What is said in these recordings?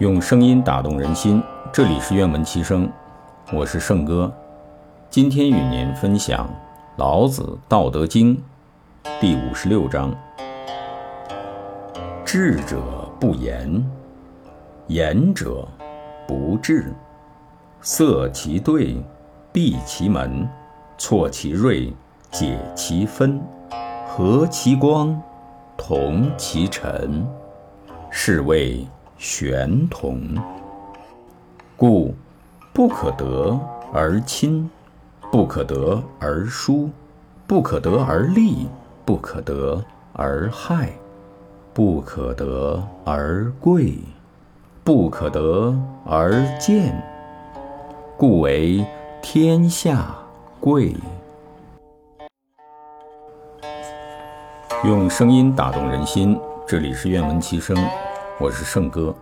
用声音打动人心，这里是愿闻其声，我是圣哥。今天与您分享《老子·道德经》第五十六章：智者不言，言者不智。塞其兑，闭其门，错其锐，解其分，和其光，同其尘，是谓。玄同，故不可得而亲，不可得而疏，不可得而利，不可得而害，不可得而贵，不可得而贱，故为天下贵。用声音打动人心，这里是愿闻其声。我是圣哥，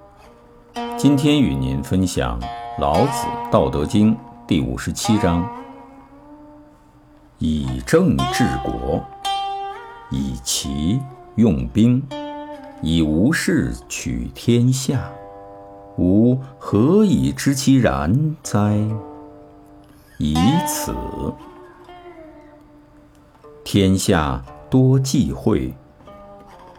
今天与您分享《老子·道德经》第五十七章：以政治国，以奇用兵，以无事取天下，吾何以知其然哉？以此，天下多忌讳，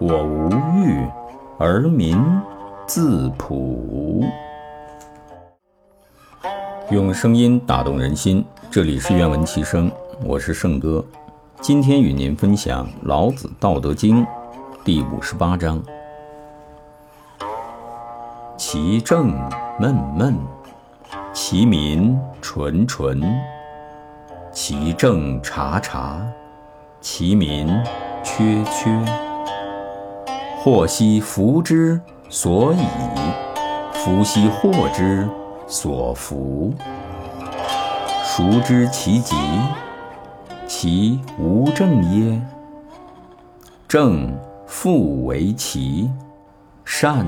我无欲而民。”自朴，用声音打动人心。这里是愿闻其声，我是圣哥。今天与您分享《老子·道德经》第五十八章：其政闷闷，其民淳淳；其政察察，其民缺缺。祸兮福之。所以，福兮祸之所伏。孰知其极？其无正耶？正复为奇，善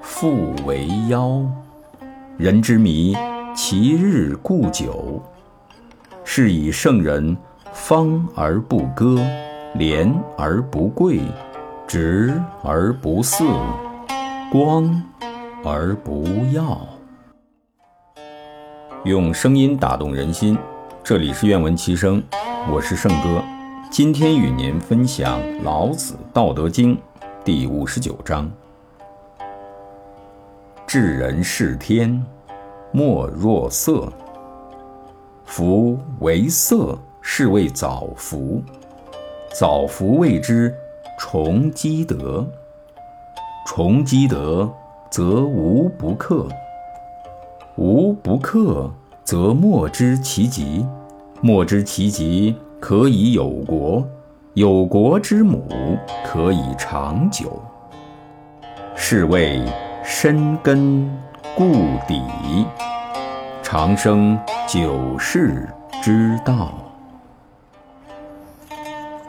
复为妖。人之迷，其日固久。是以圣人方而不割，廉而不贵，直而不肆。光而不耀，用声音打动人心。这里是愿闻其声，我是圣哥。今天与您分享《老子·道德经》第五十九章：治人事天，莫若色。夫为色，是谓早服。早服谓之重积德。重积德，则无不克；无不克，则莫知其极；莫知其极，可以有国；有国之母，可以长久。是谓深根固底，长生久视之道。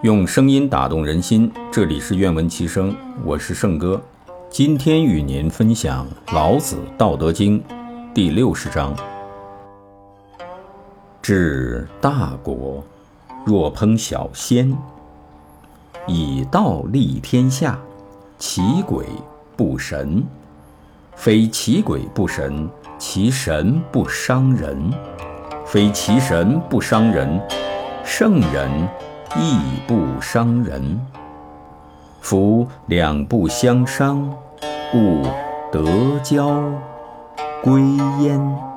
用声音打动人心，这里是愿闻其声，我是圣哥。今天与您分享《老子·道德经》第六十章：治大国，若烹小鲜，以道立天下，其鬼不神。非其鬼不神，其神不伤人；非其神不伤人，圣人亦不伤人。夫两不相伤。故德交归焉。